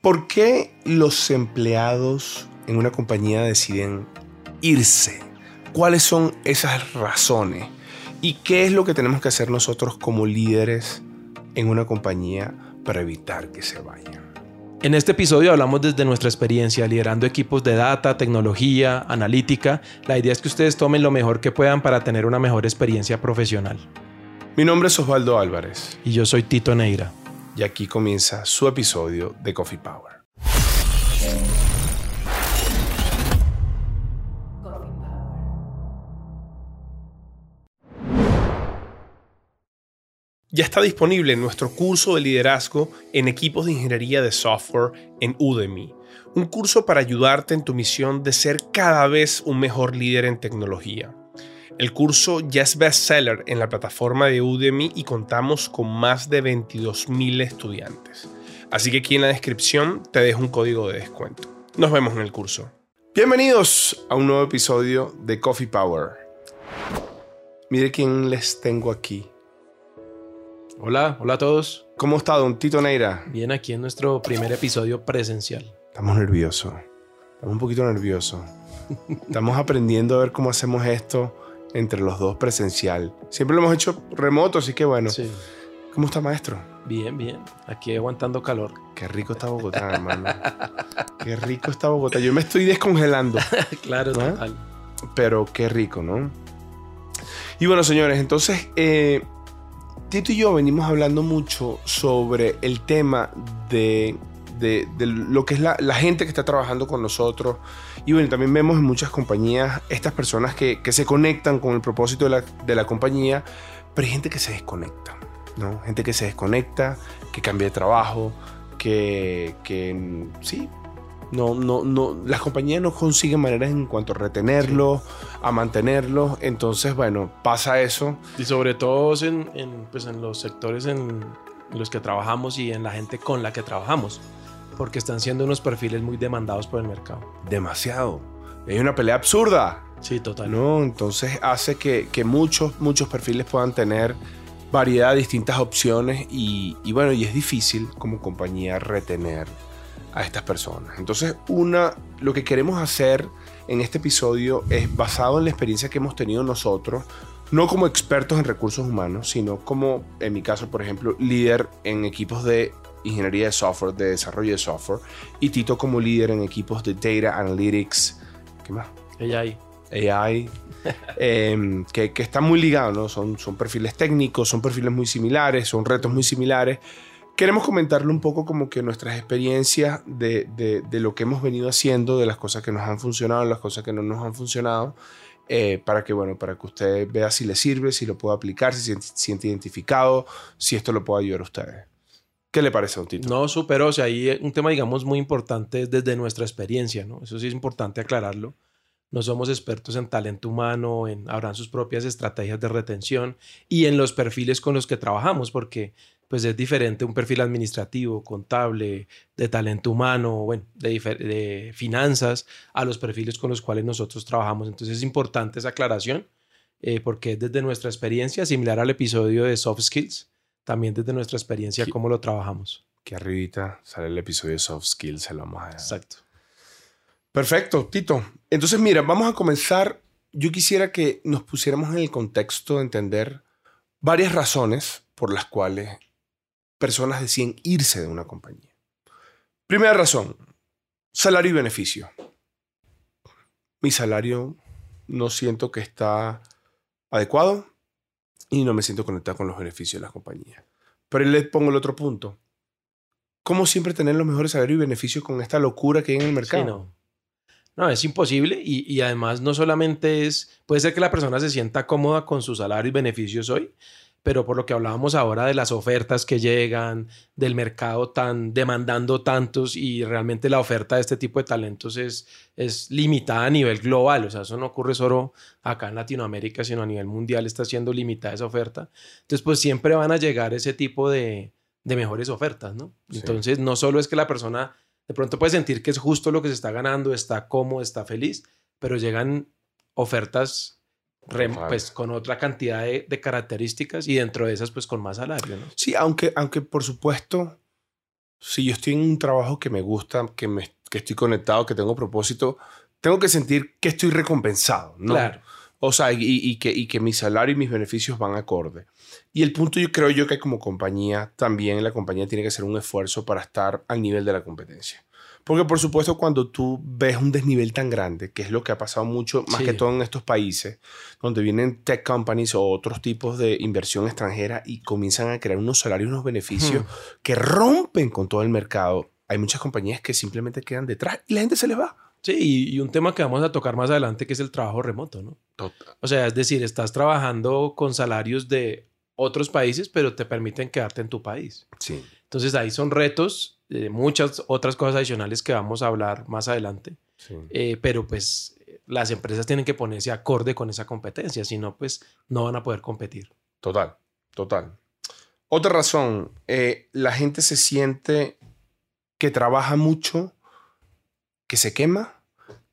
¿Por qué los empleados en una compañía deciden irse? ¿Cuáles son esas razones? ¿Y qué es lo que tenemos que hacer nosotros como líderes en una compañía para evitar que se vayan? En este episodio hablamos desde nuestra experiencia liderando equipos de data, tecnología, analítica. La idea es que ustedes tomen lo mejor que puedan para tener una mejor experiencia profesional. Mi nombre es Osvaldo Álvarez. Y yo soy Tito Neira. Y aquí comienza su episodio de Coffee Power. Ya está disponible nuestro curso de liderazgo en equipos de ingeniería de software en Udemy. Un curso para ayudarte en tu misión de ser cada vez un mejor líder en tecnología. El curso ya es bestseller en la plataforma de Udemy y contamos con más de 22.000 estudiantes. Así que aquí en la descripción te dejo un código de descuento. Nos vemos en el curso. Bienvenidos a un nuevo episodio de Coffee Power. Mire quién les tengo aquí. Hola, hola a todos. ¿Cómo está, don Tito Neira? Bien, aquí en nuestro primer episodio presencial. Estamos nerviosos. Estamos un poquito nerviosos. Estamos aprendiendo a ver cómo hacemos esto entre los dos presencial. Siempre lo hemos hecho remoto, así que bueno. Sí. ¿Cómo está, maestro? Bien, bien. Aquí aguantando calor. Qué rico está Bogotá, hermano. Qué rico está Bogotá. Yo me estoy descongelando. claro, ¿Ah? total. Pero qué rico, ¿no? Y bueno, señores, entonces eh, Tito y yo venimos hablando mucho sobre el tema de, de- de lo que es la, la gente que está trabajando con nosotros. Y bueno, también vemos en muchas compañías estas personas que, que se conectan con el propósito de la, de la compañía, pero hay gente que se desconecta, ¿no? Gente que se desconecta, que cambia de trabajo, que, que sí, no, no, no, las compañías no consiguen maneras en cuanto a retenerlos, a mantenerlos. Entonces, bueno, pasa eso. Y sobre todo en, en, pues en los sectores en los que trabajamos y en la gente con la que trabajamos. Porque están siendo unos perfiles muy demandados por el mercado. Demasiado. Es una pelea absurda, Sí, total. ¿no? Entonces hace que, que muchos, muchos perfiles puedan tener variedad, distintas opciones y, y bueno, y es difícil como compañía retener a estas personas. Entonces, una, lo que queremos hacer en este episodio es basado en la experiencia que hemos tenido nosotros, no como expertos en recursos humanos, sino como, en mi caso, por ejemplo, líder en equipos de ingeniería de software, de desarrollo de software, y Tito como líder en equipos de data analytics, ¿qué más? Ahí. AI, em, que, que están muy ligados, ¿no? Son, son perfiles técnicos, son perfiles muy similares, son retos muy similares. Queremos comentarle un poco como que nuestras experiencias de, de- de lo que hemos venido haciendo, de las cosas que nos han funcionado, las cosas que no nos han funcionado, eh, para que, bueno, para que usted vea si le sirve, si lo puede aplicar, si se siente identificado, si esto lo puede ayudar a ustedes. ¿Qué le parece, don Tito? No, súper. O sea, ahí un tema, digamos, muy importante es desde nuestra experiencia, ¿no? Eso sí es importante aclararlo. No somos expertos en talento humano, en habrán sus propias estrategias de retención y en los perfiles con los que trabajamos, porque pues es diferente un perfil administrativo, contable, de talento humano, bueno, de, finanzas, a los perfiles con los cuales nosotros trabajamos. Entonces es importante esa aclaración, eh, porque es desde nuestra experiencia, similar al episodio de Soft Skills, también desde nuestra experiencia, cómo lo trabajamos. Que arribita sale el episodio de Soft Skills, se lo vamos a Exacto. Perfecto, Tito. Entonces, mira, vamos a comenzar. Yo quisiera que nos pusiéramos en el contexto de entender varias razones por las cuales personas deciden irse de una compañía. Primera razón, salario y beneficio. Mi salario no siento que está adecuado y no me siento conectado con los beneficios de la compañía. Pero le pongo el otro punto. ¿Cómo siempre tener los mejores salarios y beneficios con esta locura que hay en el mercado? Sí, no. No, es imposible y, y además no solamente es, puede ser que la persona se sienta cómoda con su salario y beneficios hoy, pero por lo que hablábamos ahora de las ofertas que llegan, del mercado tan demandando tantos y realmente la oferta de este tipo de talentos es, es limitada a nivel global, o sea, eso no ocurre solo acá en Latinoamérica, sino a nivel mundial está siendo limitada esa oferta. Entonces, pues siempre van a llegar ese tipo de, de mejores ofertas, ¿no? Sí. Entonces, no solo es que la persona de pronto puede sentir que es justo lo que se está ganando, está cómodo, está feliz, pero llegan ofertas Total. pues con otra cantidad de, de características y dentro de esas pues con más salario, ¿no? Sí, aunque, aunque por supuesto si yo estoy en un trabajo que me gusta, que, me, que estoy conectado, que tengo propósito, tengo que sentir que estoy recompensado, ¿no? Claro. O sea, y, y que, y que mi salario y mis beneficios van acorde. Y el punto yo creo yo que como compañía, también la compañía tiene que hacer un esfuerzo para estar al nivel de la competencia. Porque por supuesto cuando tú ves un desnivel tan grande, que es lo que ha pasado mucho, más Sí. que todo en estos países, donde vienen tech companies o otros tipos de inversión extranjera y comienzan a crear unos salarios, unos beneficios que rompen con todo el mercado, hay muchas compañías que simplemente quedan detrás y la gente se les va. Sí, y, y un tema que vamos a tocar más adelante que es el trabajo remoto, ¿no? Total. O sea, es decir, estás trabajando con salarios de otros países, pero te permiten quedarte en tu país. Sí. Entonces ahí son retos, eh, muchas otras cosas adicionales que vamos a hablar más adelante, sí. Eh, pero pues las empresas tienen que ponerse acorde con esa competencia, si no, pues no van a poder competir. Total, total. Otra razón, eh, la gente se siente que trabaja mucho, que se quema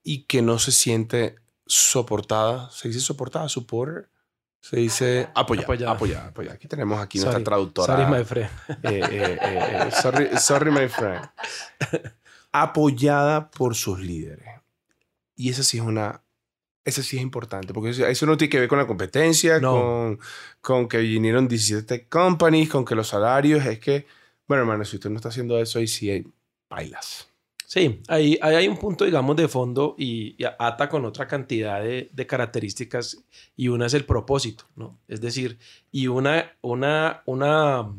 y que no se siente soportada. ¿Se dice soportada? ¿Supporter? Se dice apoyada. Apoyada. Apoyada. apoyada. Aquí tenemos aquí nuestra Sorry. traductora. Sorry, my friend. Eh, eh, eh, eh, sorry, sorry, my friend. Apoyada por sus líderes. Y eso sí es una. Eso sí es importante, porque eso, eso no tiene que ver con la competencia, No. con, con que vinieron 17 companies, con que los salarios. Es que, bueno, hermano, si usted no está haciendo eso, ahí sí hay bailas. Sí, ahí, ahí hay un punto, digamos, de fondo y, y ata con otra cantidad de, de características y una es el propósito, ¿no? Es decir, y una, una, una,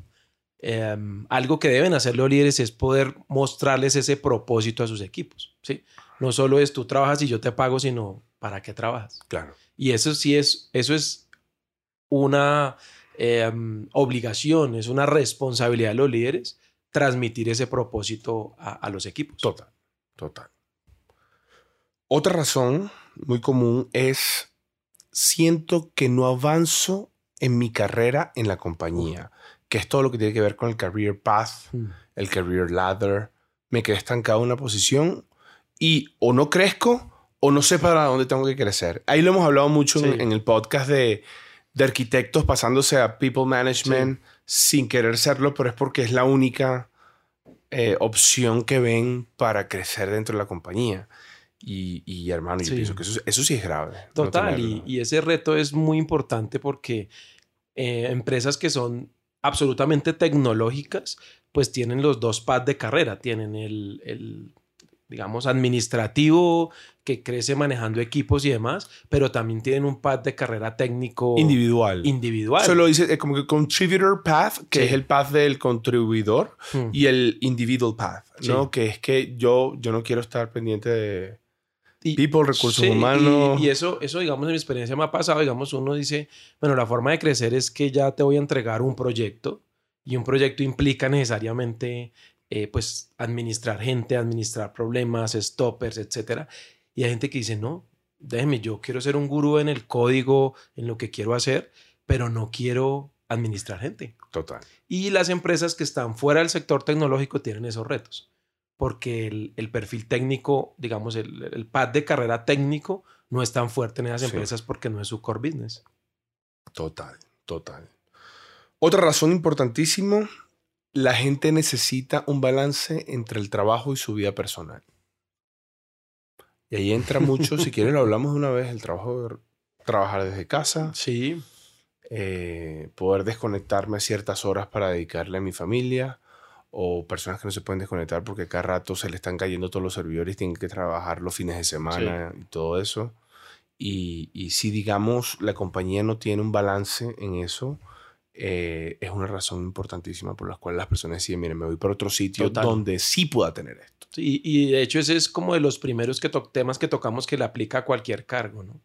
em, algo que deben hacer los líderes es poder mostrarles ese propósito a sus equipos, ¿sí? No solo es tú trabajas y yo te pago, sino para qué trabajas. Claro. Y eso sí es, eso es una em, obligación, es una responsabilidad de los líderes transmitir ese propósito a, a los equipos. Total, total. Otra razón muy común es siento que no avanzo en mi carrera en la compañía, que es todo lo que tiene que ver con el career path, Mm. el career ladder. Me quedé estancado en una posición y o no crezco o no sé para dónde tengo que crecer. Ahí lo hemos hablado mucho Sí. en el podcast de, de arquitectos pasándose a people management sin querer serlo, pero es porque es la única eh, opción que ven para crecer dentro de la compañía. Y, y, hermano, yo Sí. pienso que eso, eso sí es grave. no Total, y, y ese reto es muy importante porque eh, empresas que son absolutamente tecnológicas, pues tienen los dos paths de carrera. Tienen el, el, digamos, administrativo que crece manejando equipos y demás, pero también tienen un path de carrera técnico individual. individual. Eso lo dice eh, como que contributor path, que Sí. es el path del contribuidor, Mm. y el individual path, ¿no? Sí. Que es que yo, yo no quiero estar pendiente de Y- people, recursos Sí, y- humanos. Y, eso, eso, digamos, en mi experiencia me ha pasado. Digamos, uno dice, bueno, la forma de crecer es que ya te voy a entregar un proyecto y un proyecto implica necesariamente, eh, pues, administrar gente, administrar problemas, stoppers, etcétera. Y hay gente que dice, no, déjeme, yo quiero ser un gurú en el código, en lo que quiero hacer, pero no quiero administrar gente. Total. Y las empresas que están fuera del sector tecnológico tienen esos retos, porque el, el perfil técnico, digamos, el, el pad de carrera técnico no es tan fuerte en esas Sí. empresas porque no es su core business. Total, total. Otra razón importantísima, la gente necesita un balance entre el trabajo y su vida personal. Y ahí entra mucho, si quieren lo hablamos de una vez, el trabajo de trabajar desde casa, Sí, eh, poder desconectarme a ciertas horas para dedicarle a mi familia, o personas que no se pueden desconectar porque cada rato se le están cayendo todos los servidores y tienen que trabajar los fines de semana y todo eso. Y, y si, digamos, la compañía no tiene un balance en eso, eh, es una razón importantísima por la cual las personas deciden, miren, me voy para otro sitio Total. donde sí pueda tener esto. sí, y de hecho ese es como de los primeros que to- temas que tocamos que le aplica a cualquier cargo, ¿no?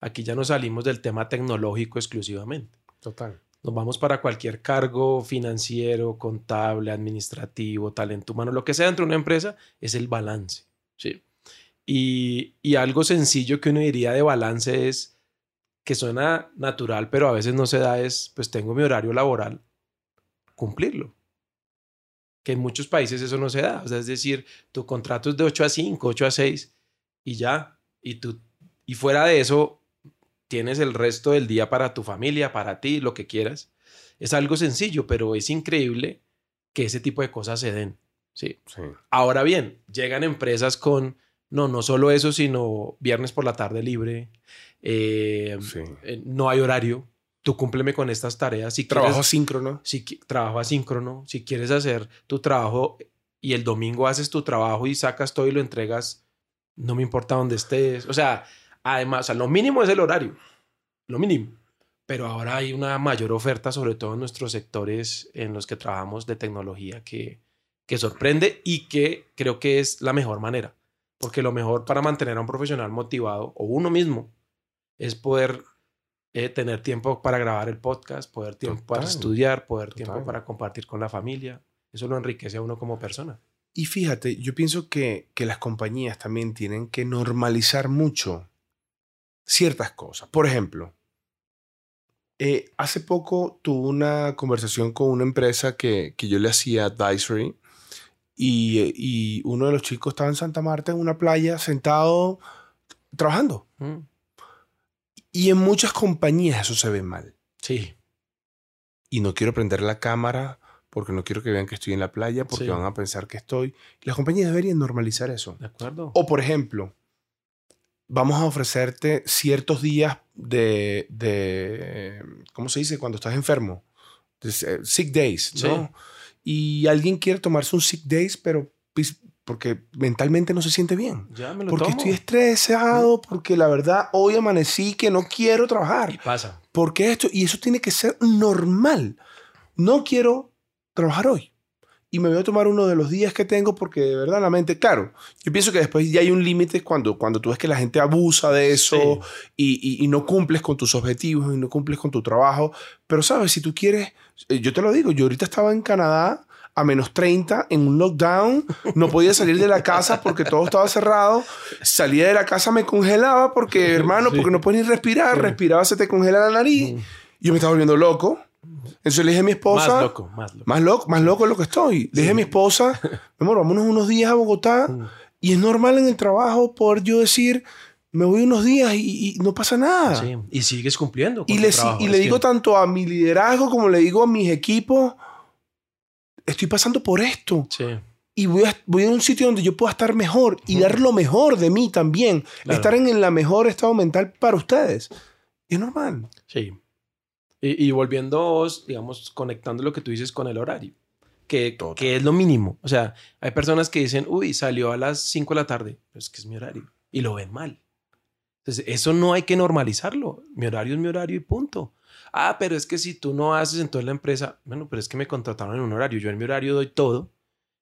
Aquí ya no salimos del tema tecnológico exclusivamente. Total. Nos vamos para cualquier cargo financiero, contable, administrativo, talento humano, lo que sea dentro de una empresa, es el balance. ¿sí? Y, y algo sencillo que uno diría de balance es que suena natural, pero a veces no se da, es, pues tengo mi horario laboral, cumplirlo. Que en muchos países eso no se da. O sea, es decir, tu contrato es de 8 a 5, 8 a 6 y ya. Y, tú, y fuera de eso, tienes el resto del día para tu familia, para ti, lo que quieras. Es algo sencillo, pero es increíble que ese tipo de cosas se den. Sí. Sí. Ahora bien, llegan empresas con, no, no solo eso, sino viernes por la tarde libre, eh, Sí. eh, no hay horario, tú cúmpleme con estas tareas. Si Trabajo quieres, asíncrono. si trabajo asíncrono, si quieres hacer tu trabajo y el domingo haces tu trabajo y sacas todo y lo entregas, no me importa dónde estés. O sea, además, o sea, lo mínimo es el horario, lo mínimo. Pero ahora hay una mayor oferta, sobre todo en nuestros sectores en los que trabajamos de tecnología, que, que sorprende y que creo que es la mejor manera. Porque lo mejor para mantener a un profesional motivado, o uno mismo, es poder eh, tener tiempo para grabar el podcast, poder tiempo para estudiar, poder tiempo Total. para compartir con la familia. Eso lo enriquece a uno como persona. Y fíjate, yo pienso que, que las compañías también tienen que normalizar mucho ciertas cosas. Por ejemplo, eh, hace poco tuve una conversación con una empresa que, que yo le hacía advisory y, eh, y uno de los chicos estaba en Santa Marta en una playa sentado trabajando. Mm, Y en muchas compañías eso se ve mal. Sí, Y no quiero prender la cámara porque no quiero que vean que estoy en la playa porque Sí. van a pensar que estoy. Las compañías deberían normalizar eso. de acuerdo. O por ejemplo, vamos a ofrecerte ciertos días de, de ¿cómo se dice? Cuando estás enfermo. Eh, sick days, ¿no? Y alguien quiere tomarse un sick days, pero porque mentalmente no se siente bien. ya me lo Porque tomo. estoy estresado, porque la verdad hoy amanecí que no quiero Y trabajar. pasa. Porque esto, y eso tiene que ser normal. No quiero trabajar hoy. Y me voy a tomar uno de los días que tengo porque de verdad la mente, claro, yo pienso que después ya hay un límite cuando, cuando tú ves que la gente abusa de eso Sí. y, y- y no cumples con tus objetivos y no cumples con tu trabajo. Pero sabes, si tú quieres, yo te lo digo, yo ahorita estaba en Canadá a menos 30 en un lockdown, no podía salir de la casa porque todo estaba cerrado, salía de la casa me congelaba porque, hermano, Sí. porque no puedes ni respirar, Sí. respiraba, se te congela la nariz. Mm, Yo me estaba volviendo loco. Entonces le dije a mi esposa. Más loco, más loco. Más loco, más loco es lo que estoy. Le dije a mi esposa, mi amor, vámonos unos días a Bogotá. Mm, Y es normal en el trabajo poder yo decir, me voy unos días y, y no pasa nada. sí, Y sigues cumpliendo. con Y le, trabajo. y le que- digo tanto a mi liderazgo como le digo a mis equipos, estoy pasando por esto. Sí, Y voy a, voy a un sitio donde yo pueda estar mejor y dar lo mejor de mí también. Claro. Estar en el mejor estado mental para ustedes. Y es normal. sí. Y, y volviendo, digamos, conectando lo que tú dices con el horario, que, que es lo mínimo. O sea, hay personas que dicen, uy, salió a las 5 de la tarde, pero es que es mi horario, y lo ven mal. Entonces, eso no hay que normalizarlo. Mi horario es mi horario y punto. Ah, pero es que si tú no haces, entonces la empresa, bueno, pero es que me contrataron en un horario, yo en mi horario doy todo.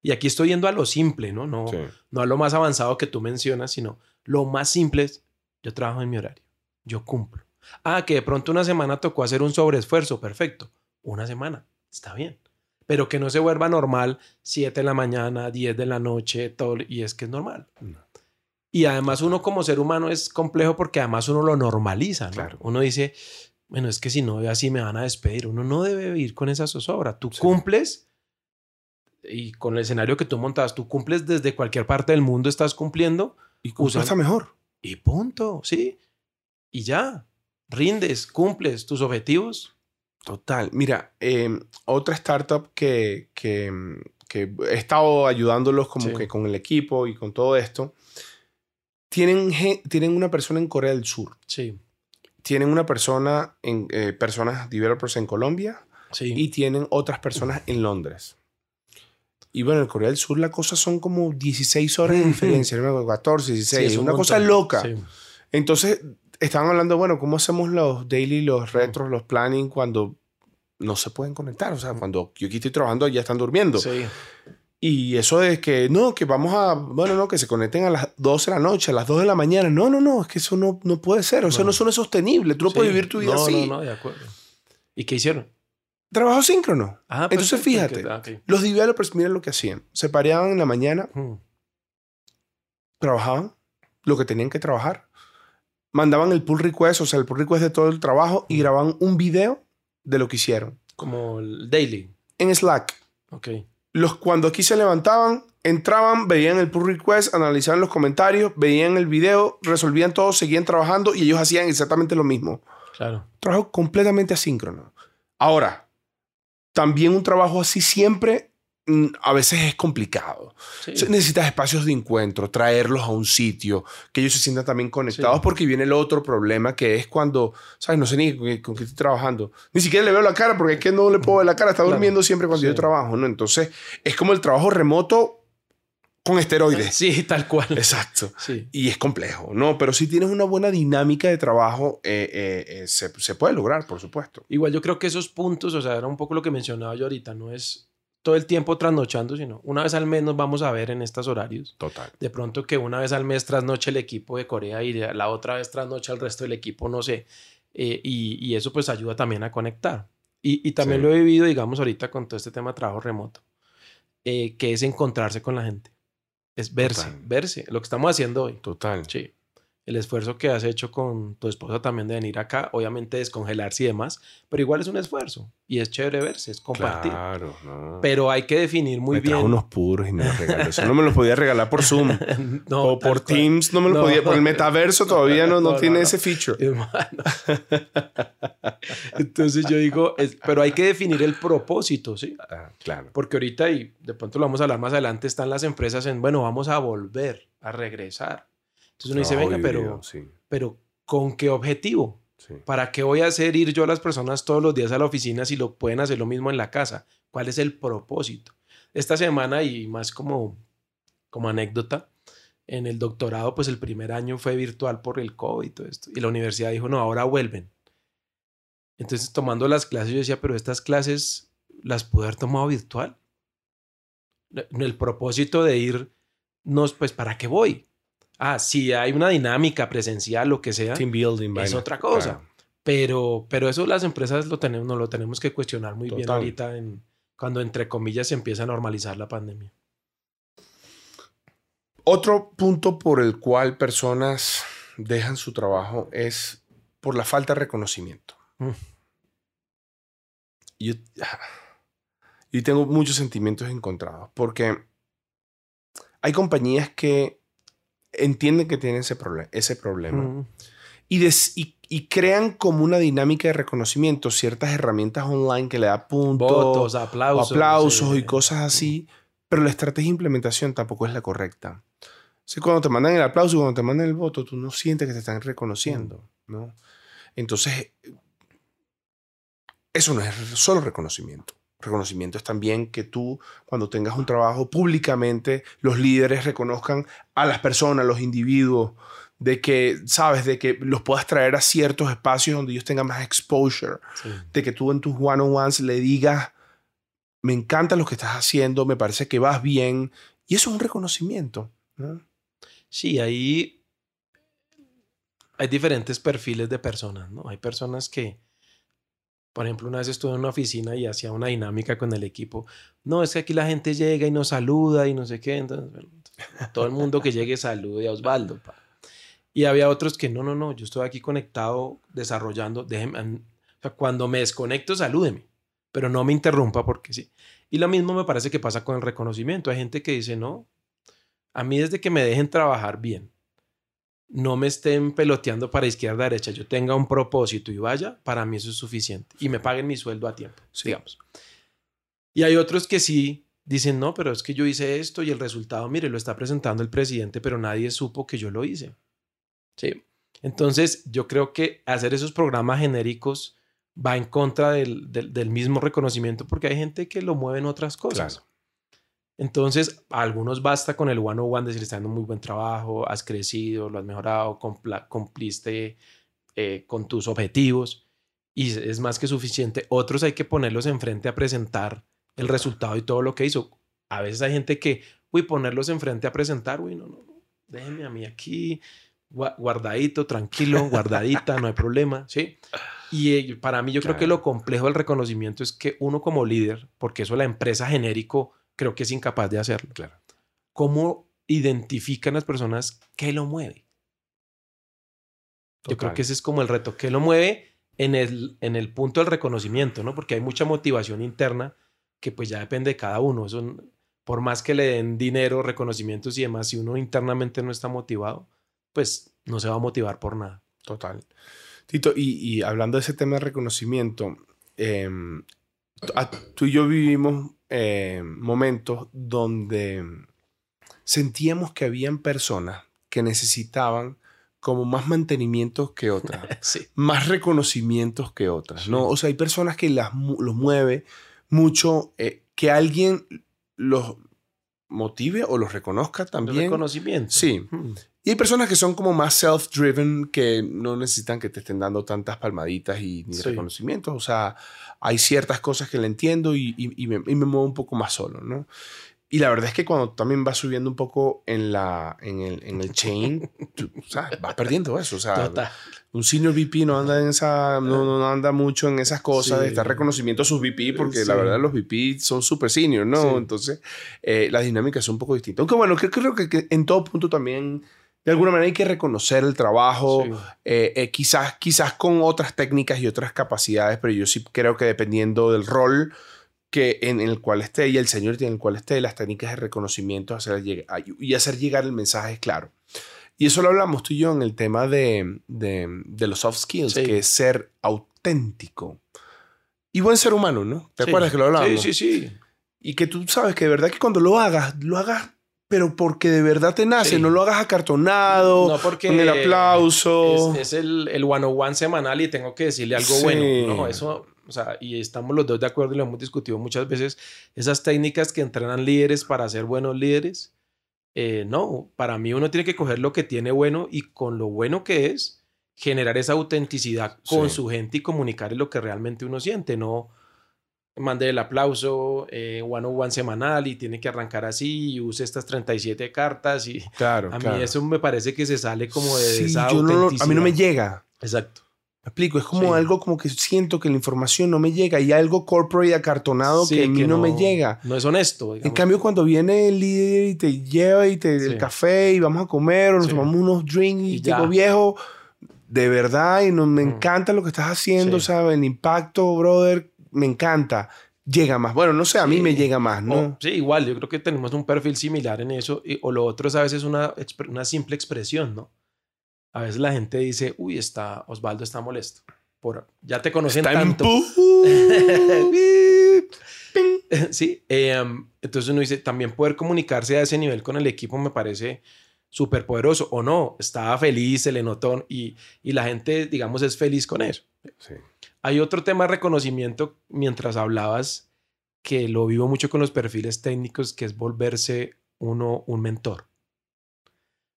Y aquí estoy yendo a lo simple, ¿no? No, no a lo más avanzado que tú mencionas, sino lo más simple es, yo trabajo en mi horario, yo cumplo. Ah, que de pronto una semana tocó hacer un sobreesfuerzo, perfecto. Una semana, está bien. Pero que no se vuelva normal 7 de la mañana, 10 de la noche, todo, y es que es normal. No. Y además uno como ser humano es complejo porque además uno lo normaliza, ¿no? Claro. Uno dice, bueno, es que si no, así me van a despedir. Uno no debe vivir con esa zozobra. Tú Sí. cumples y con el escenario que tú montas, tú cumples desde cualquier parte del mundo, estás cumpliendo Y cumple Usan- está mejor. y punto, ¿sí? Y ya, rindes, cumples tus objetivos. Total. Mira, eh, otra startup que, que, que he estado ayudándolos como Sí. que con el equipo y con todo esto, tienen, tienen una persona en Corea del Sur, Sí, tienen una persona, en, eh, personas developers en Colombia sí. y tienen otras personas en Londres. Y bueno, en Corea del Sur la cosa son como 16 horas de diferencia, ¿no? 14, Sí, 16, es un una cosa loca. Sí. Entonces, estaban hablando, bueno, ¿cómo hacemos los daily, los retros, los planning cuando no se pueden conectar? O sea, cuando yo aquí estoy trabajando, ya están durmiendo. Sí. Y eso de que, no, que vamos a, bueno, no, que se conecten a las 12 de la noche, a las 2 de la mañana. No, no, no, es que eso no, no puede ser. O sea, No. eso no es sostenible. Tú no Sí. puedes vivir tu vida no, así. No, no, de acuerdo. ¿Y qué hicieron? Trabajo síncrono. Ah, Entonces, perfecto, fíjate. que- ah, ok. Los developers, miren lo que hacían. Se pareaban en la mañana, Mm, trabajaban lo que tenían que trabajar, mandaban el pull request, o sea, el pull request de todo el trabajo y grababan un video de lo que hicieron Como el daily. en Slack. Ok. Los, cuando aquí se levantaban, entraban, veían el pull request, analizaban los comentarios, veían el video, resolvían todo, seguían trabajando y ellos hacían exactamente lo mismo. Claro. Trabajo completamente asíncrono. Ahora, también un trabajo así siempre a veces es complicado. Necesitas espacios de encuentro, traerlos a un sitio, que ellos se sientan también conectados, porque viene el otro problema que es cuando, ¿sabes? No sé ni con, qué estoy trabajando. Ni siquiera le veo la cara porque es que no le puedo ver la cara, está durmiendo siempre cuando yo trabajo, ¿no? Entonces, es como el trabajo remoto con esteroides. Sí, tal cual. Exacto. Sí. Y es complejo, ¿no? Pero si tienes una buena dinámica de trabajo, eh, eh, eh, se, se, puede lograr, por supuesto. Igual yo creo que esos puntos, o sea, era un poco lo que mencionaba yo ahorita, no es todo el tiempo trasnochando, sino una vez al mes nos vamos a ver en estos horarios. Total. De pronto que una vez al mes trasnoche el equipo de Corea y la otra vez trasnoche el resto del equipo, no sé. y, y, eso pues ayuda también a conectar. Y, y también lo he vivido, digamos, ahorita con todo este tema de trabajo remoto, que es encontrarse con la gente es verse, verse, lo que estamos haciendo hoy. Total. Sí. El esfuerzo que has hecho con tu esposa también de venir acá, obviamente descongelarse y demás, pero igual es un esfuerzo y es chévere verse, es compartir. Claro, no. Pero hay que definir muy me bien. unos puros y me los regaló. Eso no me los podía regalar por Zoom no, o por Teams, no me los podía. Por el metaverso todavía no, no, tiene ese feature. Entonces yo digo, pero hay que definir el propósito, ¿sí? Ah, claro. Porque ahorita, y de pronto lo vamos a hablar más adelante, están las empresas en, bueno, vamos a volver, a regresar entonces uno dice, venga, pero, pero ¿con qué objetivo? ¿Para qué voy a hacer ir yo a las personas todos los días a la oficina si lo pueden hacer lo mismo en la casa? ¿Cuál es el propósito? Esta semana y más como, como anécdota, en el doctorado, pues el primer año fue virtual por el COVID y todo esto. Y la universidad dijo, no, ahora vuelven. Entonces, tomando las clases, yo decía, pero estas clases las pude haber tomado virtual. El propósito de ir, no, pues, ¿para qué voy? Ah, si hay una dinámica presencial, lo que sea, Team building, es otra cosa. Pero, pero eso las empresas lo tenemos, no lo tenemos que cuestionar muy bien ahorita en, cuando entre comillas se empieza a normalizar la pandemia. Otro punto por el cual personas dejan su trabajo es por la falta de reconocimiento. Mm. Yo, yo tengo muchos sentimientos encontrados porque hay compañías que entienden que tienen ese, problema ese problema. y, y, crean como una dinámica de reconocimiento, ciertas herramientas online que le da puntos, aplausos, aplausos y cosas así, pero la estrategia de implementación tampoco es la correcta. O cuando te mandan el aplauso, cuando te mandan el voto, tú no sientes que te están reconociendo, ¿no? Entonces, eso no es solo reconocimiento. Reconocimiento es también que tú, cuando tengas un trabajo públicamente, los líderes reconozcan a las personas, los individuos, de que, sabes, de que los puedas traer a ciertos espacios donde ellos tengan más exposure, de que tú en tus one-on-ones le digas, me encanta lo que estás haciendo, me parece que vas bien, y eso es un reconocimiento. Sí, ahí hay diferentes perfiles de personas, ¿no? Hay personas que por ejemplo, una vez estuve en una oficina y hacía una dinámica con el equipo. No, es que aquí la gente llega y nos saluda y no sé qué. Entonces, todo el mundo que llegue salude a Osvaldo. Y había otros que no, no, no, yo estoy aquí conectado, desarrollando. Déjeme, o sea, cuando me desconecto, salúdeme, pero no me interrumpa porque sí. Y lo mismo me parece que pasa con el reconocimiento. Hay gente que dice, no, a mí desde que me dejen trabajar bien, no me estén peloteando para izquierda, derecha, yo tenga un propósito y vaya, para mí eso es suficiente. Y me paguen mi sueldo a tiempo, digamos. Y hay otros que sí dicen, no, pero es que yo hice esto y el resultado, mire, lo está presentando el presidente, pero nadie supo que yo lo hice. Sí. Entonces, yo creo que hacer esos programas genéricos va en contra del, mismo reconocimiento porque hay gente que lo mueve en otras cosas. Entonces, a algunos basta con el one on one decir, está haciendo muy buen trabajo, has crecido, lo has mejorado, cumpliste eh, con tus objetivos y es más que suficiente. Otros hay que ponerlos enfrente a presentar el resultado y todo lo que hizo. A veces hay gente que, uy, ponerlos enfrente a presentar, uy, no, no, no, déjenme a mí aquí, guardadito, tranquilo, guardadita, no hay problema, ¿sí? Y eh, para mí yo creo que lo complejo del reconocimiento es que uno como líder, porque eso la empresa genérico creo que es incapaz de hacerlo. Claro. ¿Cómo identifican las personas qué lo mueve? Yo creo que ese es como el reto, ¿qué lo mueve en el, en el punto del reconocimiento, ¿no? Porque hay mucha motivación interna que pues ya depende de cada uno. Eso, por más que le den dinero, reconocimientos y demás, si uno internamente no está motivado, pues no se va a motivar por nada. Total. Tito, y, hablando de ese tema de reconocimiento, em, tú y yo vivimos eh, momentos donde sentíamos que habían personas que necesitaban como más mantenimientos que otras, más reconocimientos que otras, ¿no? O sea, hay personas que las, los mueve mucho eh, que alguien los motive o los reconozca también. reconocimiento. Sí. Hmm. Y hay personas que son como más self-driven, que no necesitan que te estén dando tantas palmaditas y ni reconocimientos. O sea, hay ciertas cosas que le entiendo y, y, me, y, me, muevo un poco más solo, ¿no? Y la verdad es que cuando también vas subiendo un poco en, la, en, el, en el chain, tú, vas perdiendo eso. O sea, un senior VP no anda en esa, no, no anda mucho en esas cosas de estar reconocimiento a sus VP, porque la verdad los VP son súper senior, ¿no? Entonces, eh, la dinámica es un poco distinta. Aunque bueno, creo, que, en todo punto también, de alguna manera hay que reconocer el trabajo, eh, eh, quizás, quizás con otras técnicas y otras capacidades, pero yo sí creo que dependiendo del rol, que en el cual esté y el señor en el cual esté, las técnicas de reconocimiento hacer y hacer llegar el mensaje claro. Y eso lo hablamos tú y yo en el tema de, de, de los soft skills, que es ser auténtico y buen ser humano, ¿no? ¿Te acuerdas que lo hablamos? Sí, sí, sí. Y que tú sabes que de verdad que cuando lo hagas, lo hagas pero porque de verdad te nace, no lo hagas acartonado, no porque con el aplauso. Es, es el, el one on one semanal y tengo que decirle algo bueno. No, eso o sea, y estamos los dos de acuerdo y lo hemos discutido muchas veces, esas técnicas que entrenan líderes para ser buenos líderes, eh, no, para mí uno tiene que coger lo que tiene bueno y con lo bueno que es, generar esa autenticidad con su gente y comunicar lo que realmente uno siente, no mande el aplauso eh, one on one semanal y tiene que arrancar así y use estas 37 cartas y claro, a mí eso me parece que se sale como de esa autenticidad. a mí no me llega. Exacto. Me explico, es como algo como que siento que la información no me llega y algo corporate acartonado que a mí no, me llega. No es honesto. En cambio, cuando viene el líder y te lleva y te el café y vamos a comer o nos tomamos unos drinks y, digo, viejo, de verdad, y no, me mm. encanta lo que estás haciendo, ¿sabes? El impacto, brother, me encanta. Llega más. Bueno, no sé, a mí me llega más, ¿no? sí, igual, yo creo que tenemos un perfil similar en eso. o lo otro es a veces una, una simple expresión, ¿no? a veces la gente dice, uy, está, Osvaldo está molesto. Por, ya te conocen tanto. sí, em, entonces uno dice, también poder comunicarse a ese nivel con el equipo me parece súper poderoso. O no, estaba feliz, se le notó y, y la gente, digamos, es feliz con eso. Sí. Hay otro tema de reconocimiento mientras hablabas que lo vivo mucho con los perfiles técnicos, que es volverse uno un mentor.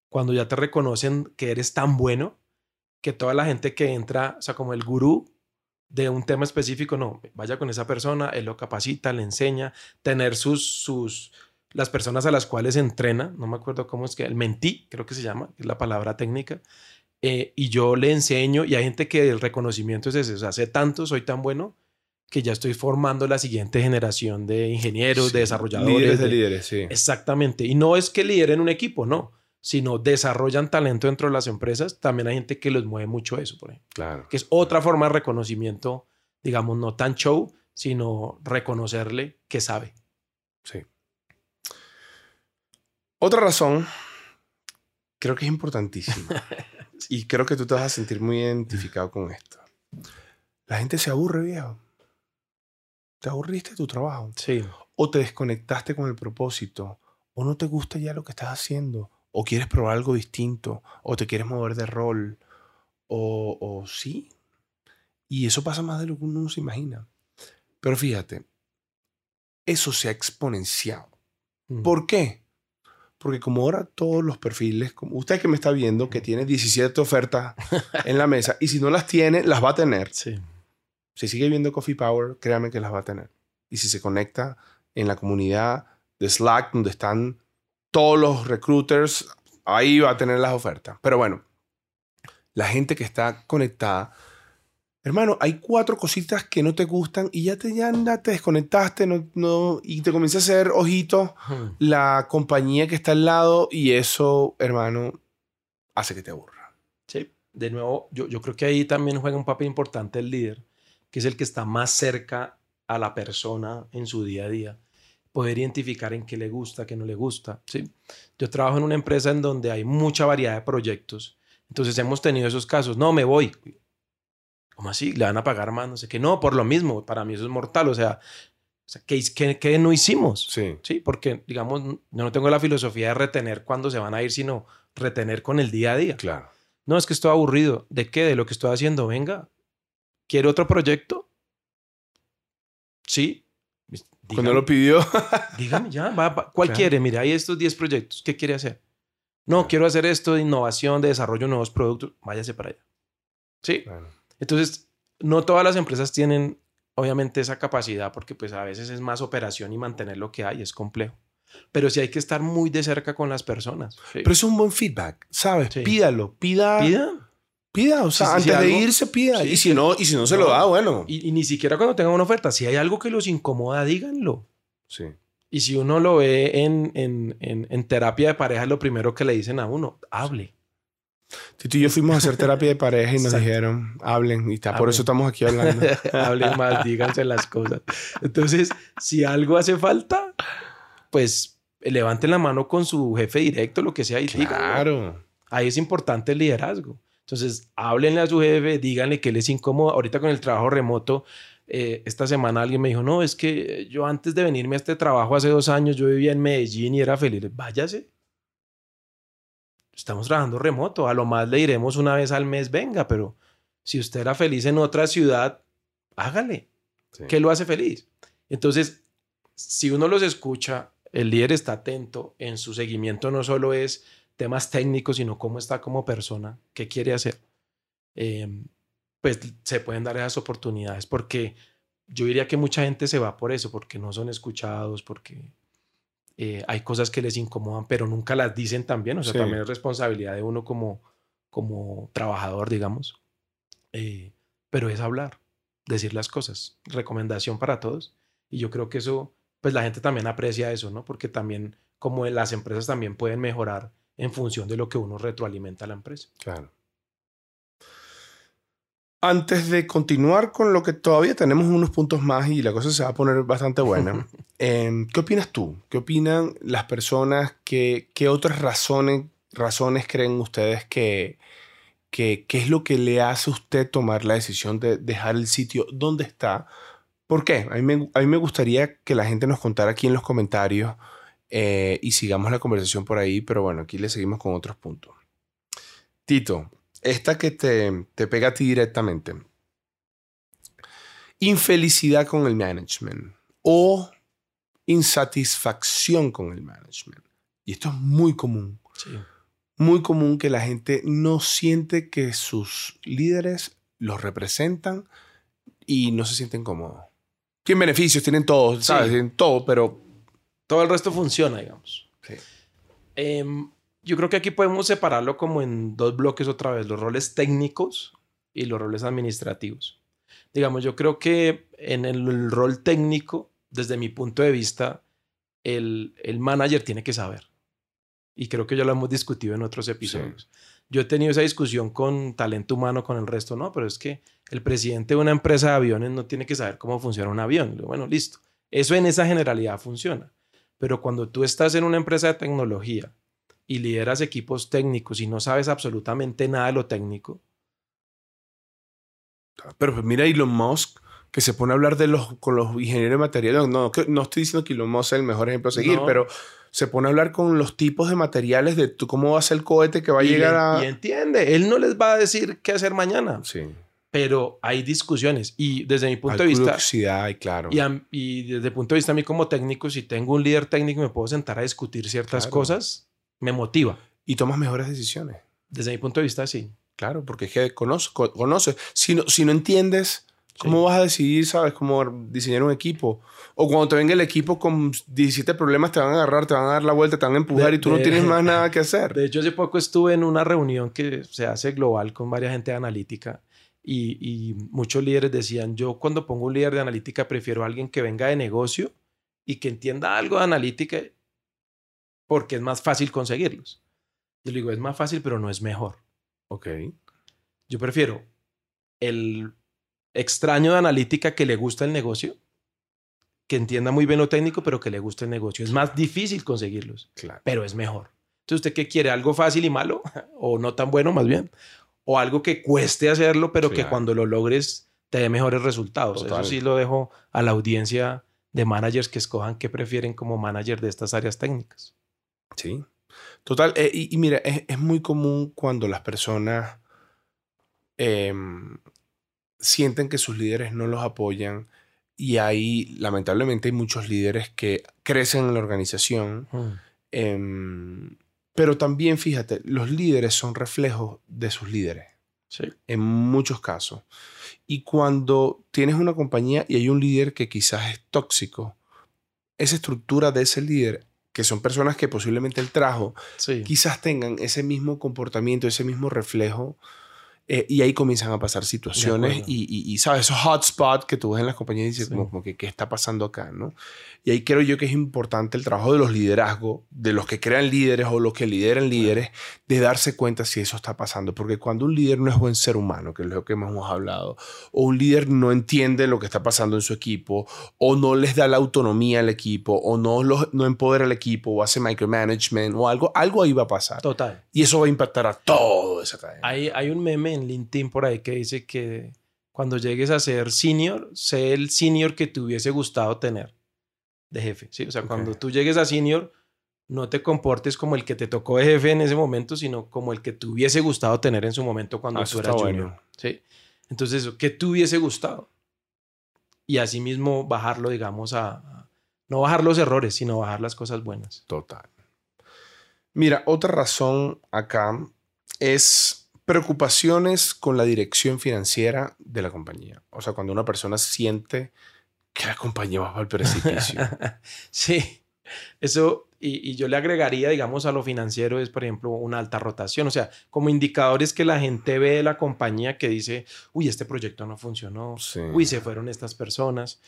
Cuando ya te reconocen que eres tan bueno que toda la gente que entra, o sea, como el gurú de un tema específico, no, vaya con esa persona, él lo capacita, le enseña, tener sus, sus, las personas a las cuales entrena, no me acuerdo cómo es que, el mentí, creo que se llama, es la palabra técnica, eh, y yo le enseño, y hay gente que el reconocimiento es ese, o sea, sé tanto, soy tan bueno, que ya estoy formando la siguiente generación de ingenieros, de desarrolladores. Líderes de, líderes, sí. Exactamente. Y no es que lideren un equipo, no sino desarrollan talento dentro de las empresas, también hay gente que les mueve mucho eso, por ejemplo. Claro. Que es otra forma de reconocimiento, digamos, no tan show, sino reconocerle que sabe. Sí. Otra razón, creo que es importantísima, y creo que tú te vas a sentir muy identificado con esto. La gente se aburre, viejo. Te aburriste de tu trabajo. Sí. O te desconectaste con el propósito, o no te gusta ya lo que estás haciendo, o quieres probar algo distinto, o te quieres mover de rol, o, o sí. Y eso pasa más de lo que uno se imagina. Pero fíjate, eso se ha exponenciado. Mm. ¿Por qué? Porque como ahora todos los perfiles, como usted que me está viendo, que tiene 17 ofertas en la mesa, y si no las tiene, las va a tener. Sí. Si sigue viendo Coffee Power, créame que las va a tener. Y si se conecta en la comunidad de Slack, donde están todos los recruiters, ahí va a tener las ofertas. Pero bueno, la gente que está conectada, hermano, hay cuatro cositas que no te gustan y ya te, ya te desconectaste no, no, y te comienza a hacer ojito la compañía que está al lado y eso, hermano, hace que te aburra. Sí, de nuevo, yo, yo creo que ahí también juega un papel importante el líder, que es el que está más cerca a la persona en su día a día poder identificar en qué le gusta, qué no le gusta. ¿sí? Yo trabajo en una empresa en donde hay mucha variedad de proyectos. Entonces hemos tenido esos casos. No, me voy. ¿Cómo así? ¿Le van a pagar más? No sé qué. No, por lo mismo. Para mí eso es mortal. O sea, O sea, ¿qué, qué, qué no hicimos? Sí. Sí, porque, digamos, yo no tengo la filosofía de retener cuando se van a ir, sino retener con el día a día. Claro. No, es que estoy aburrido. ¿De qué? De lo que estoy haciendo. Venga, ¿quiere otro proyecto? Sí. Cuando lo pidió. Dígame ya, va, va. ¿cuál Claro. quiere? Mira, hay estos 10 proyectos. ¿Qué quiere hacer? No, quiero hacer esto de innovación, de desarrollo de nuevos productos. Váyase para allá. Sí. Claro. Entonces, no todas las empresas tienen, obviamente, esa capacidad porque pues a veces es más operación y mantener lo que hay es complejo. Pero sí hay que estar muy de cerca con las personas. Sí. Pero es un buen feedback, ¿sabes? Sí. Pídalo, pida, pida, Pida. o sea, Sí, antes de algo- irse pida. Sí, y si no, y si no se lo No. da, bueno. Y, y ni siquiera cuando tengan una oferta. Si hay algo que los incomoda, díganlo. Sí. Y si uno lo ve en, en, en, en terapia de pareja, lo primero que le dicen a uno, hable. Tito y yo fuimos a hacer terapia de pareja y nos Exacto. dijeron, hablen, y está, por eso estamos aquí hablando. Hablen más, díganse las cosas. Entonces, si algo hace falta, pues levanten la mano con su jefe directo, lo que sea, y claro. Ahí es importante el liderazgo. Entonces, háblenle a su jefe, díganle que les incómodo. Ahorita con el trabajo remoto, eh, esta semana alguien me dijo, no, es que yo antes de venirme a este trabajo hace dos años, yo vivía en Medellín y era feliz. Váyase. Estamos trabajando remoto. A lo más le diremos una vez al mes, venga, pero si usted era feliz en otra ciudad, hágale. Sí. ¿Qué lo hace feliz? Entonces, si uno los escucha, el líder está atento en su seguimiento, no solo es temas técnicos, sino cómo está como persona, qué quiere hacer. Eh, pues se pueden dar esas oportunidades porque yo diría que mucha gente se va por eso, porque no son escuchados, porque eh, hay cosas que les incomodan, pero nunca las dicen también. O sea, Sí. también es responsabilidad de uno como, como trabajador, digamos. Eh, pero es hablar, decir las cosas. Recomendación para todos. Y yo creo que eso, pues la gente también aprecia eso, ¿no? Porque también, como las empresas también pueden mejorar en función de lo que uno retroalimenta a la empresa. Claro. Antes de continuar con lo que todavía tenemos unos puntos más y la cosa se va a poner bastante buena, em, ¿qué opinas tú? ¿Qué opinan las personas? ¿Qué, qué otras razones, razones creen ustedes que, que, qué es lo que le hace a usted tomar la decisión de dejar el sitio donde está? ¿Por qué? A mí me, a mí me gustaría que la gente nos contara aquí en los comentarios eh, y sigamos la conversación por ahí, pero bueno, aquí le seguimos con otros puntos. Tito, esta que te, te pega a ti directamente. Infelicidad con el management o insatisfacción con el management. Y esto es muy común. Sí. Muy común que la gente no siente que sus líderes los representan y no se sienten cómodos. Tienen beneficios, tienen todo, ¿sabes? Sí. Tienen todo, pero... Todo el resto funciona, digamos. Sí. Em, yo creo que aquí podemos separarlo como en dos bloques otra vez, los roles técnicos y los roles administrativos. Digamos, yo creo que en el, el rol técnico, desde mi punto de vista, el, el manager tiene que saber. Y creo que ya lo hemos discutido en otros episodios. Yo he tenido esa discusión con talento humano, con el resto, no, pero es que el presidente de una empresa de aviones no tiene que saber cómo funciona un avión. Bueno, listo. Eso en esa generalidad funciona. Pero cuando tú estás en una empresa de tecnología y lideras equipos técnicos y no sabes absolutamente nada de lo técnico, Pero pues mira Elon Musk, que se pone a hablar de los, con los ingenieros de materiales. No, que- no estoy diciendo que Elon Musk sea el mejor ejemplo a seguir, No. pero se pone a hablar con los tipos de materiales de tú, cómo va a ser el cohete que va a y, llegar le- a... y entiende, él no les va a decir qué hacer mañana, Sí. pero hay discusiones y desde mi punto de vista, curiosidad, y claro. y, a- y desde el punto de vista a mí como técnico, si tengo un líder técnico me puedo sentar a discutir ciertas Claro. cosas, me motiva. Y tomas mejores decisiones. Desde mi punto de vista, sí. Claro, porque es que conoces. co- conoces. Si, no, si no entiendes, ¿cómo Sí. vas a decidir, sabes, cómo diseñar un equipo? O cuando te venga el equipo con 17 problemas, te van a agarrar, te van a dar la vuelta, te van a empujar De- y tú no tienes más nada que hacer. De hecho, hace poco estuve en una reunión que se hace global con varias gente de analítica y, y muchos líderes decían, yo cuando pongo un líder de analítica prefiero a alguien que venga de negocio y que entienda algo de analítica porque es más fácil conseguirlos. Yo le digo, es más fácil, pero no es mejor. ok. Yo prefiero el extraño de analítica que le gusta el negocio, que entienda muy bien lo técnico, pero que le guste el negocio. Es más difícil conseguirlos Claro. pero es mejor. Entonces, ¿usted qué quiere? ¿Algo fácil y malo? ¿O no tan bueno más bien? ¿O algo que cueste hacerlo, pero que cuando lo logres te dé mejores resultados? Total. Eso sí lo dejo a la audiencia de managers que escojan qué prefieren como manager de estas áreas técnicas. Sí, total. Eh, y, mira, es, muy común cuando las personas em, sienten que sus líderes no los apoyan y ahí lamentablemente hay muchos líderes que crecen en la organización. Mm. Em, pero también, fíjate, los líderes son reflejos de sus líderes. Sí. En muchos casos. Y cuando tienes una compañía y hay un líder que quizás es tóxico, esa estructura de ese líder, que son personas que posiblemente él trajo, quizás tengan ese mismo comportamiento, ese mismo reflejo eh, y ahí comienzan a pasar situaciones y, y, ¿sabes? Esos hotspots que tú ves en las compañías y dices como, que, ¿qué está pasando acá? ¿no? Y ahí creo yo que es importante el trabajo de los liderazgos, de los que crean líderes o los que lideran líderes, de darse cuenta si eso está pasando. Porque cuando un líder no es buen ser humano, que es lo que hemos hablado, o un líder no entiende lo que está pasando en su equipo, o no les da la autonomía al equipo, o no, los, no empodera al equipo, o hace micromanagement, o algo, algo ahí va a pasar. Total. Y eso va a impactar a todo esa cadena. Hay, hay un meme LinkedIn por ahí que dice que cuando llegues a ser senior, sé el senior que te hubiese gustado tener de jefe. ¿sí? O sea, cuando tú llegues a senior, no te comportes como el que te tocó de jefe en ese momento, sino como el que te hubiese gustado tener en su momento cuando ah, tú eras junior. ¿sí? Entonces, ¿qué te hubiese gustado? Y asimismo bajarlo, digamos, a, no bajar los errores, sino bajar las cosas buenas. Total. Mira, otra razón acá es preocupaciones con la dirección financiera de la compañía. O sea, cuando una persona siente que la compañía va al precipicio. sí, eso, y, yo le agregaría, digamos, a lo financiero es, por ejemplo, una alta rotación. O sea, como indicadores que la gente ve de la compañía que dice, uy, este proyecto no funcionó, uy, se fueron estas personas.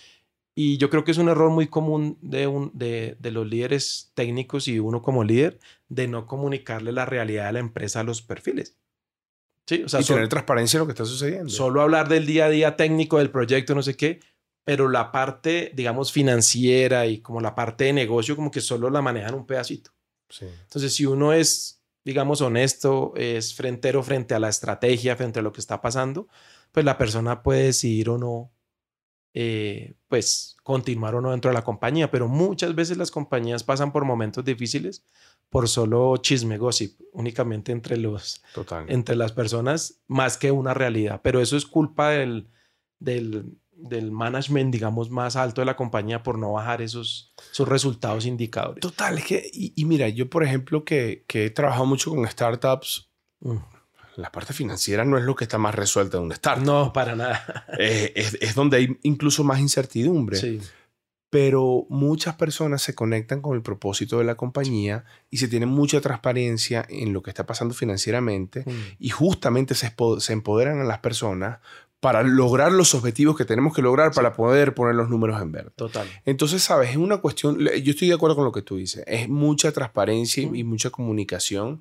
Y yo creo que es un error muy común de, un, de, de, los líderes técnicos y uno como líder de no comunicarle la realidad de la empresa a los perfiles. Sí, o sea, y tener transparencia en lo que está sucediendo. Solo hablar del día a día técnico del proyecto, no sé qué, pero la parte, digamos, financiera y como la parte de negocio, como que solo la manejan un pedacito. Sí. Entonces, si uno es, digamos, honesto, es frentero frente a la estrategia, frente a lo que está pasando, pues la persona puede decidir o no, eh, pues, continuar o no dentro de la compañía. Pero muchas veces las compañías pasan por momentos difíciles por solo chisme gossip, únicamente entre, los, entre las personas, más que una realidad. Pero eso es culpa del, del, del, management, digamos, más alto de la compañía por no bajar esos, esos resultados indicadores. Total, es que, y, mira, yo por ejemplo que, que, he trabajado mucho con startups, mm. la parte financiera no es lo que está más resuelta de un startup. No, para nada. Eh, es, es, donde hay incluso más incertidumbre. Sí pero muchas personas se conectan con el propósito de la compañía y se tiene mucha transparencia en lo que está pasando financieramente mm. y justamente se, empoderan a las personas para lograr los objetivos que tenemos que lograr para poder poner los números en verde. Total. Entonces, sabes, es una cuestión, yo estoy de acuerdo con lo que tú dices, es mucha transparencia y, mucha comunicación.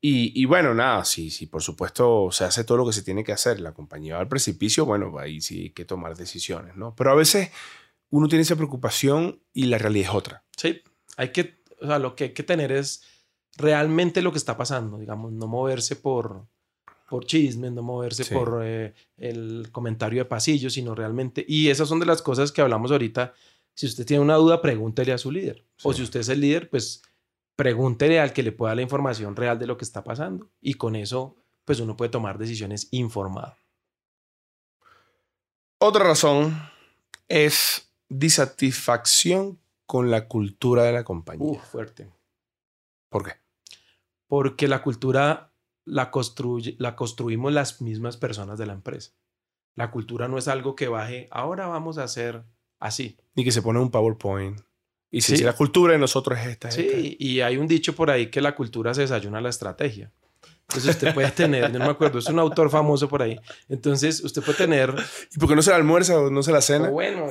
Y, bueno, nada, sí, sí, por supuesto se hace todo lo que se tiene que hacer. La compañía va al precipicio, bueno, ahí sí hay que tomar decisiones, ¿no? Pero a veces uno tiene esa preocupación y la realidad es otra. Sí, hay que, o sea, lo que hay que tener es realmente lo que está pasando, digamos, no moverse por, por chismes, no moverse por eh, el comentario de pasillo, sino realmente, y esas son de las cosas que hablamos ahorita, si usted tiene una duda, pregúntele a su líder, o si usted es el líder, pues pregúntele al que le pueda la información real de lo que está pasando, y con eso, pues uno puede tomar decisiones informadas. Otra razón es disatisfacción con la cultura de la compañía. Uh, fuerte. ¿Por qué? Porque la cultura la, construye, la construimos las mismas personas de la empresa. La cultura no es algo que baje, ahora vamos a hacer así. Ni que se pone un PowerPoint. Y si, la cultura de nosotros es esta. Sí, y hay un dicho por ahí que la cultura se desayuna la estrategia. Entonces usted puede tener, no me acuerdo, es un autor famoso por ahí. Entonces usted puede tener. ¿Y por qué no se la almuerza o no se la cena? bueno,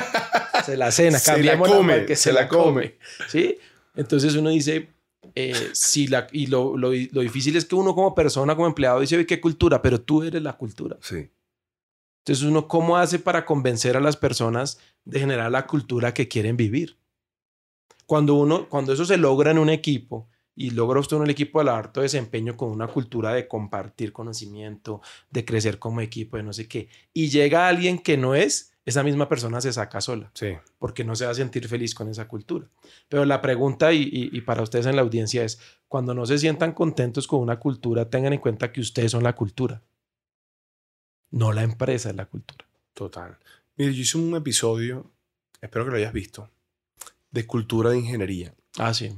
se la cena, cambiamos se la come, que se, la come. ¿Sí? Entonces uno dice, eh, si la, y lo, lo, lo, difícil es que uno como persona, como empleado, dice, oye, qué cultura, pero tú eres la cultura. Sí. Entonces uno, ¿cómo hace para convencer a las personas de generar la cultura que quieren vivir? Cuando uno, cuando eso se logra en un equipo, y logra usted un equipo de alto desempeño con una cultura de compartir conocimiento, de crecer como equipo, de no sé qué, y llega alguien que no es, esa misma persona se saca sola. Sí. Porque no se va a sentir feliz con esa cultura. Pero la pregunta, y, y, para ustedes en la audiencia, es: cuando no se sientan contentos con una cultura, tengan en cuenta que ustedes son la cultura. No la empresa es la cultura. Total. Mire, yo hice un episodio, espero que lo hayas visto, de cultura de ingeniería. Ah, sí.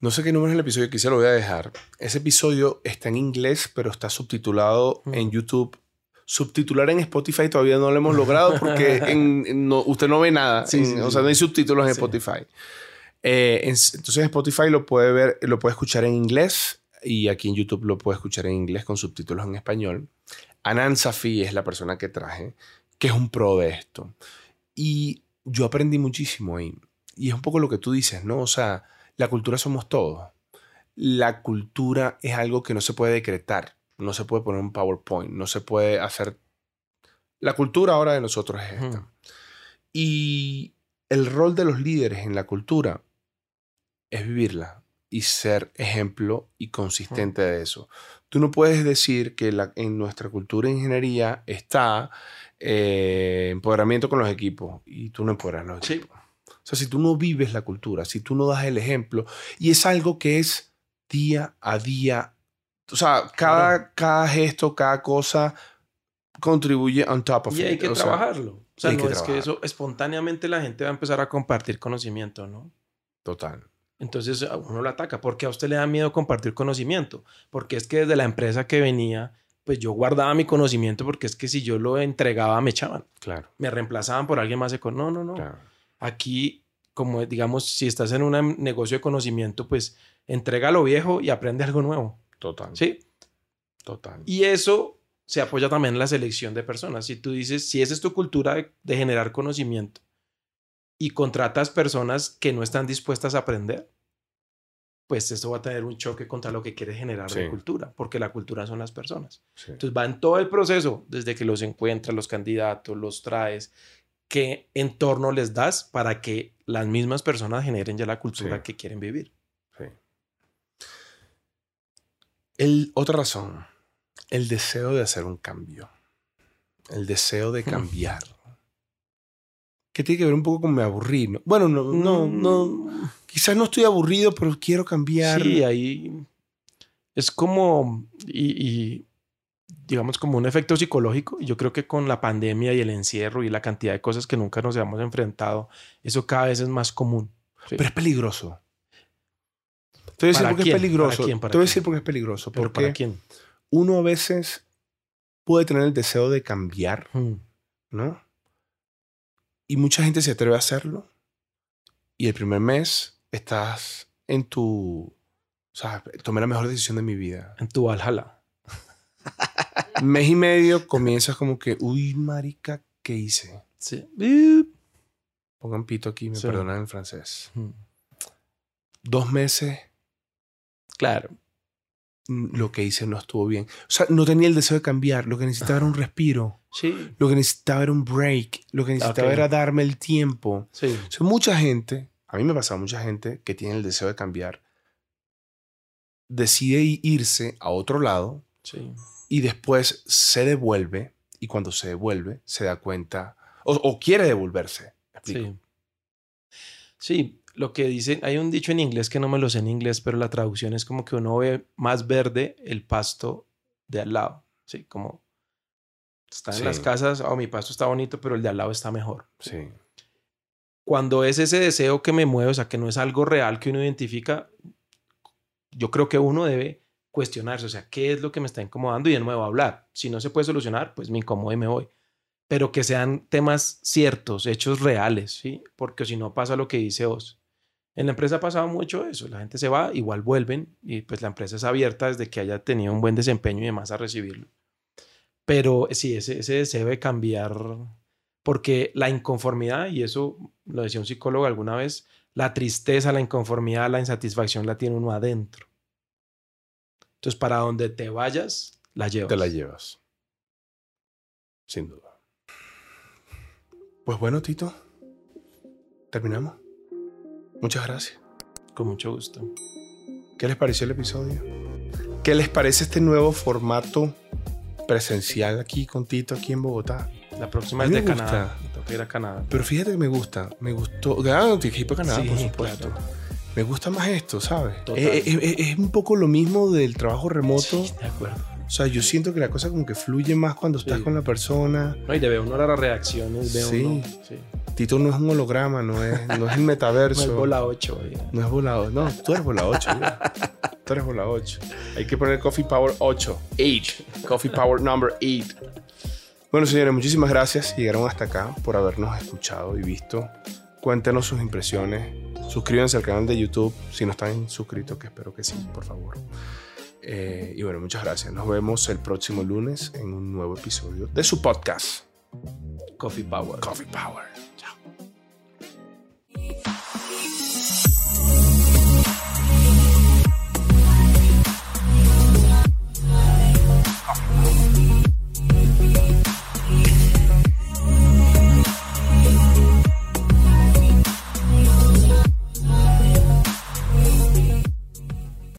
No sé qué número es el episodio, quizá lo voy a dejar. Ese episodio está en inglés, pero está subtitulado mm. en YouTube subtitular en Spotify todavía no lo hemos logrado porque usted no ve nada. o sea, no hay subtítulos en Spotify. Eh, entonces en Spotify lo puede ver, lo puede escuchar en inglés y aquí en YouTube lo puede escuchar en inglés con subtítulos en español. Anan Safi es la persona que traje, que es un pro de esto. Y yo aprendí muchísimo ahí. Y es un poco lo que tú dices, ¿no? O sea, la cultura somos todos. La cultura es algo que no se puede decretar no se puede poner un PowerPoint, no se puede hacer... La cultura ahora de nosotros es esta. Y el rol de los líderes en la cultura es vivirla y ser ejemplo y consistente de eso. Tú no puedes decir que en nuestra cultura de ingeniería está eh, empoderamiento con los equipos y tú no empoderas los equipos. O sea, si tú no vives la cultura, si tú no das el ejemplo, y es algo que es día a día o sea, cada, cada gesto, cada cosa contribuye on top of y hay que trabajarlo. o sea, no es que eso espontáneamente la gente va a empezar a compartir conocimiento, ¿no? Total. Entonces uno lo ataca. ¿Por qué a usted le da miedo compartir conocimiento? Porque es que desde la empresa que venía, pues yo guardaba mi conocimiento porque es que si yo lo entregaba me echaban. Claro. Me reemplazaban por alguien más. No, no, no. Aquí, como digamos, si estás en un negocio de conocimiento, pues entrega lo viejo y aprende algo nuevo. Total. Sí. Total. Y eso se apoya también en la selección de personas. Si tú dices, si esa es tu cultura de, generar conocimiento y contratas personas que no están dispuestas a aprender, pues eso va a tener un choque contra lo que quieres generar de cultura, porque la cultura son las personas. Entonces va en todo el proceso, desde que los encuentras, los candidatos, los traes, qué entorno les das para que las mismas personas generen ya la cultura que quieren vivir. El, otra razón, el deseo de hacer un cambio. El deseo de cambiar. que tiene que ver un poco con me aburrí. Bueno, no, no, no. Mm. Quizás no estoy aburrido, pero quiero cambiar. Sí, ahí es como, y, digamos, como un efecto psicológico. Yo creo que con la pandemia y el encierro y la cantidad de cosas que nunca nos habíamos enfrentado, eso cada vez es más común. Pero es peligroso. Te voy a decir porque es peligroso. Te voy a decir porque es peligroso. porque para quién? Uno a veces puede tener el deseo de cambiar, hmm. ¿no? Y mucha gente se atreve a hacerlo. Y el primer mes estás en tu. O sea, tomé la mejor decisión de mi vida. En tu Valhalla. Mes y medio comienzas como que, uy, marica, ¿qué hice? Sí. Pongan pito aquí, me perdonan en francés. Dos meses Claro. Lo que hice no estuvo bien. O sea, no tenía el deseo de cambiar. Lo que necesitaba era un respiro. Sí. Lo que necesitaba era un break. Lo que necesitaba era darme el tiempo. Sí. O sea, mucha gente, a mí me pasa mucha gente que tiene el deseo de cambiar, decide irse a otro lado sí. Y después se devuelve y cuando se devuelve se da cuenta o, quiere devolverse. Sí. Sí, lo que dicen, hay un dicho en inglés que no me lo sé en inglés, pero la traducción es como que uno ve más verde el pasto de al lado. Sí, como está en las casas, oh, mi pasto está bonito, pero el de al lado está mejor. Sí. Cuando es ese deseo que me mueve, o sea, que no es algo real que uno identifica, yo creo que uno debe cuestionarse, o sea, ¿qué es lo que me está incomodando? Y de nuevo hablar. Si no se puede solucionar, pues me incomodo y me voy pero que sean temas ciertos, hechos reales, ¿sí? Porque si no pasa lo que dice vos. En la empresa ha pasado mucho eso, la gente se va, igual vuelven y pues la empresa es abierta desde que haya tenido un buen desempeño y demás a recibirlo. Pero sí, ese, ese deseo debe cambiar porque la inconformidad, y eso lo decía un psicólogo alguna vez, la tristeza, la inconformidad, la insatisfacción la tiene uno adentro. Entonces, para donde te vayas, la llevas. Te la llevas. Sin duda. Pues bueno, Tito, terminamos. Muchas gracias. Con mucho gusto. ¿Qué les pareció el episodio? ¿Qué les parece este nuevo formato presencial aquí con Tito, aquí en Bogotá? La próxima A es de gusta. Canadá. Me toca ir a Canadá. Pero fíjate que me gusta. Me gustó. Tienes que ir para Canadá, Sí, por supuesto. claro. Me gusta más esto, ¿sabes? Es, es- es- es un poco lo mismo del trabajo remoto. Sí, de acuerdo. O sea, yo siento que la cosa como que fluye más cuando estás Sí. con la persona. No, y de ver uno las reacciones, Sí. uno. Sí. Tito no es un holograma, no es, no es el No metaverso. es bola 8. oiga. No es bola 8. No, tú eres bola 8. ya. Tú eres bola 8. Hay que poner Coffee Power 8. 8. Coffee Power number 8. Bueno, señores, muchísimas gracias. Llegaron hasta acá por habernos escuchado y visto. Cuéntenos sus impresiones. Suscríbanse al canal de YouTube si no están suscritos, que espero que sí, por favor. Eh, y bueno, muchas gracias. Nos vemos el próximo lunes en un nuevo episodio de su podcast, Coffee Power. Coffee Power.